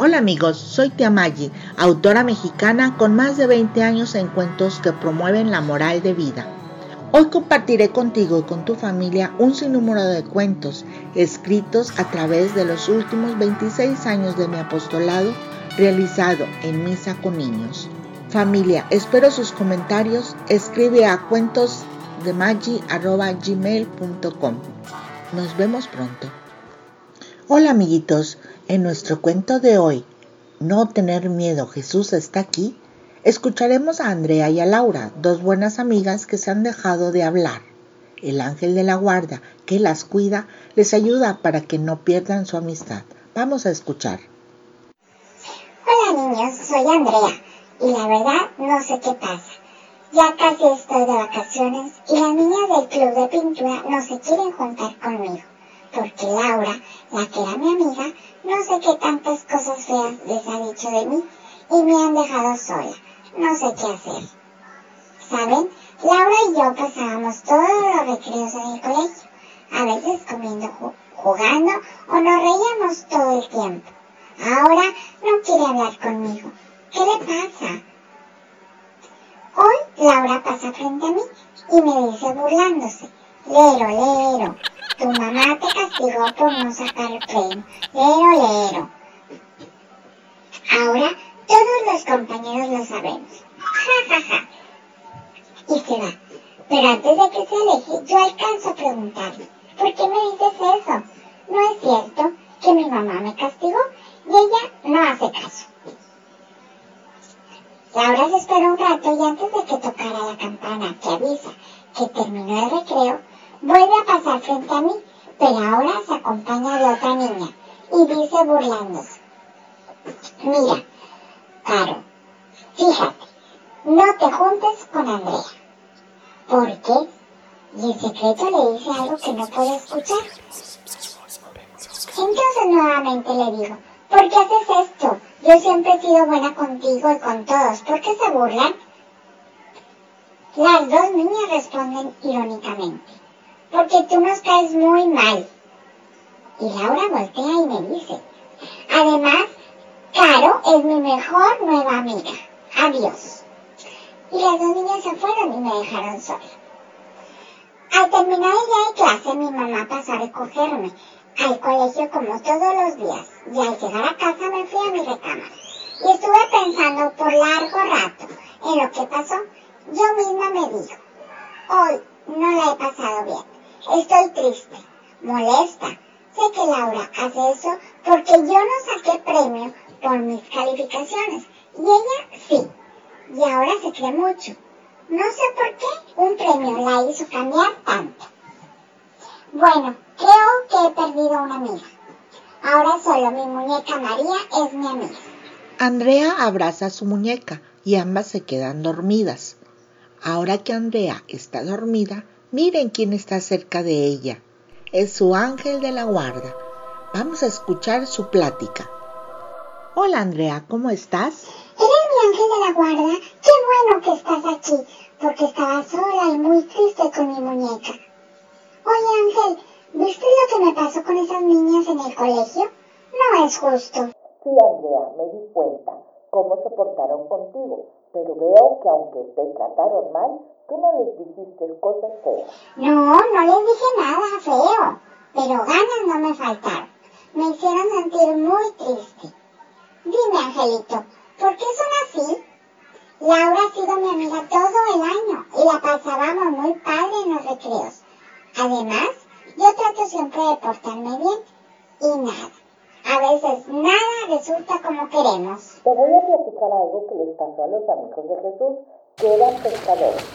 Hola amigos, soy Tia Maggi, autora mexicana con más de 20 años en cuentos que promueven la moral de vida. Hoy compartiré contigo y con tu familia un sinnúmero de cuentos escritos a través de los últimos 26 años de mi apostolado realizado en misa con niños. Familia, espero sus comentarios. Escribe a cuentosdemaggi.gmail.com. Nos vemos pronto. Hola amiguitos, en nuestro cuento de hoy, No tener miedo, Jesús está aquí, escucharemos a Andrea y a Laura, dos buenas amigas que se han dejado de hablar. El ángel de la guarda que las cuida les ayuda para que no pierdan su amistad. Vamos a escuchar. Hola niños, soy Andrea y la verdad no sé qué pasa. Ya casi estoy de vacaciones y las niñas del club de pintura no se quieren juntar conmigo porque Laura, la que era mi amiga, no sé qué tantas cosas feas les ha dicho de mí y me han dejado sola. No sé qué hacer. ¿Saben? Laura y yo pasábamos todos los recreos en el colegio, a veces comiendo, jugando o nos reíamos todo el tiempo. Ahora no quiere hablar conmigo. ¿Qué le pasa? Hoy Laura pasa frente a mí y me dice burlándose, lero, lero, tu mamá te castigó por no sacar el premio. Lero, lero. Ahora todos los compañeros lo sabemos. Ja, ja, ja. Y se va. Pero antes de que se aleje, yo alcanzo a preguntarle, ¿por qué me dices eso? ¿No es cierto que mi mamá me castigó? Y ella no hace caso. Laura se espera un rato y antes de que tocara la campana que avisa que terminó el recreo, Vuelve a pasar frente a mí, pero ahora se acompaña de otra niña y dice burlándose. Mira, Caro, fíjate, no te juntes con Andrea. ¿Por qué? Y en secreto le dice algo que no puede escuchar. Entonces nuevamente le digo, ¿por qué haces esto? Yo siempre he sido buena contigo y con todos. ¿Por qué se burlan? Las dos niñas responden irónicamente porque tú nos caes muy mal. Y Laura voltea y me dice, además, Caro es mi mejor nueva amiga. Adiós. Y las dos niñas se fueron y me dejaron sola. Al terminar el día de clase, mi mamá pasó a recogerme al colegio como todos los días. Y al llegar a casa me fui a mi recámara. Y estuve pensando por largo rato en lo que pasó. Yo misma me digo, hoy no la he pasado bien. Estoy triste, molesta. Sé que Laura hace eso porque yo no saqué premio por mis calificaciones y ella sí. Y ahora se cree mucho. No sé por qué un premio la hizo cambiar tanto. Bueno, creo que he perdido una amiga. Ahora solo mi muñeca María es mi amiga. Andrea abraza a su muñeca y ambas se quedan dormidas. Ahora que Andrea está dormida, Miren quién está cerca de ella. Es su ángel de la guarda. Vamos a escuchar su plática. Hola Andrea, ¿cómo estás? Eres mi ángel de la guarda. Qué bueno que estás aquí, porque estaba sola y muy triste con mi muñeca. Oye Ángel, ¿viste lo que me pasó con esas niñas en el colegio? No es justo. Sí, Andrea, me di cuenta cómo se portaron contigo, pero veo que aunque te trataron mal, Tú no les dijiste cosas feas. No, no les dije nada feo, pero ganas no me faltaron. Me hicieron sentir muy triste. Dime, Angelito, ¿por qué son así? Laura ha sido mi amiga todo el año y la pasábamos muy padre en los recreos. Además, yo trato siempre de portarme bien y nada. A veces nada resulta como queremos. Te voy a platicar algo que les pasó a los amigos de Jesús, que eran pescadores.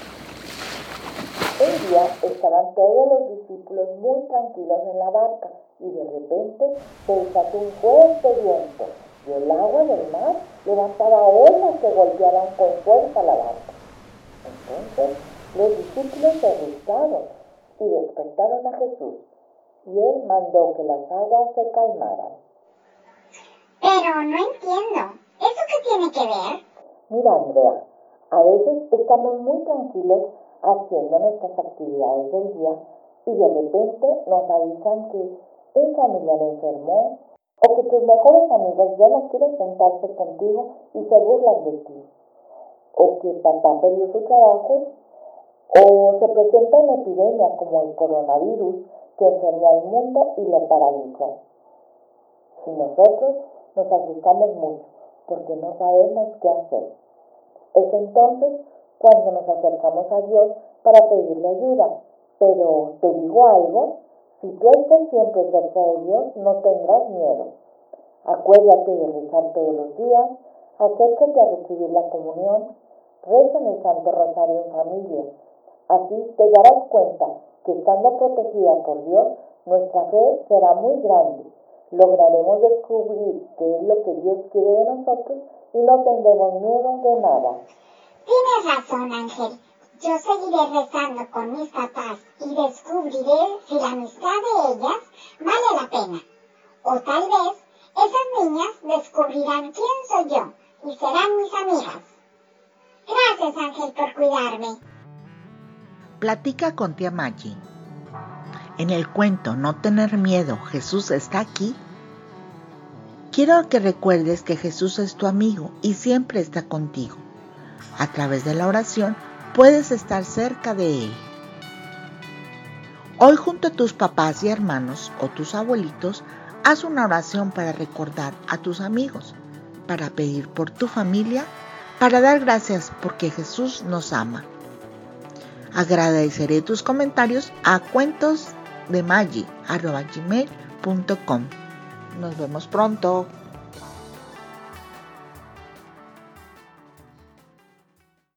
Un día estaban todos los discípulos muy tranquilos en la barca y de repente se desató un fuerte viento y el agua del mar levantaba olas que golpeaban con fuerza la barca. Entonces los discípulos se asustaron y despertaron a Jesús y él mandó que las aguas se calmaran. Pero no entiendo. ¿Eso qué tiene que ver? Mira, Andrea, a veces estamos muy tranquilos haciendo nuestras actividades del día y de repente nos avisan que un familiar enfermó O que tus mejores amigos ya no quieren juntarse contigo y se burlan de ti. O que papá perdió su trabajo. O se presenta una epidemia como el coronavirus que enfermó al mundo y lo paralizó. Y nosotros nos asustamos mucho porque no sabemos qué hacer. Es entonces cuando nos acercamos a Dios para pedirle ayuda. Pero te digo algo, si tú estás siempre cerca de Dios, no tendrás miedo. Acuérdate de rezar todos los días, acércate a recibir la comunión, reza en el Santo Rosario en familia. Así te darás cuenta que estando protegida por Dios, nuestra fe será muy grande. Lograremos descubrir qué es lo que Dios quiere de nosotros y no tendremos miedo de nada. Tienes razón, Ángel. Yo seguiré rezando con mis papás y descubriré si la amistad de ellas vale la pena. O tal vez esas niñas descubrirán quién soy yo y serán mis amigas. Gracias, Ángel, por cuidarme. Platica con tía Maggie. En el cuento No tener miedo, Jesús está aquí. Quiero que recuerdes que Jesús es tu amigo y siempre está contigo. A través de la oración puedes estar cerca de Él. Hoy junto a tus papás y hermanos o tus abuelitos, haz una oración para recordar a tus amigos, para pedir por tu familia, para dar gracias porque Jesús nos ama. Agradeceré tus comentarios a cuentosdemagi.com. Nos vemos pronto.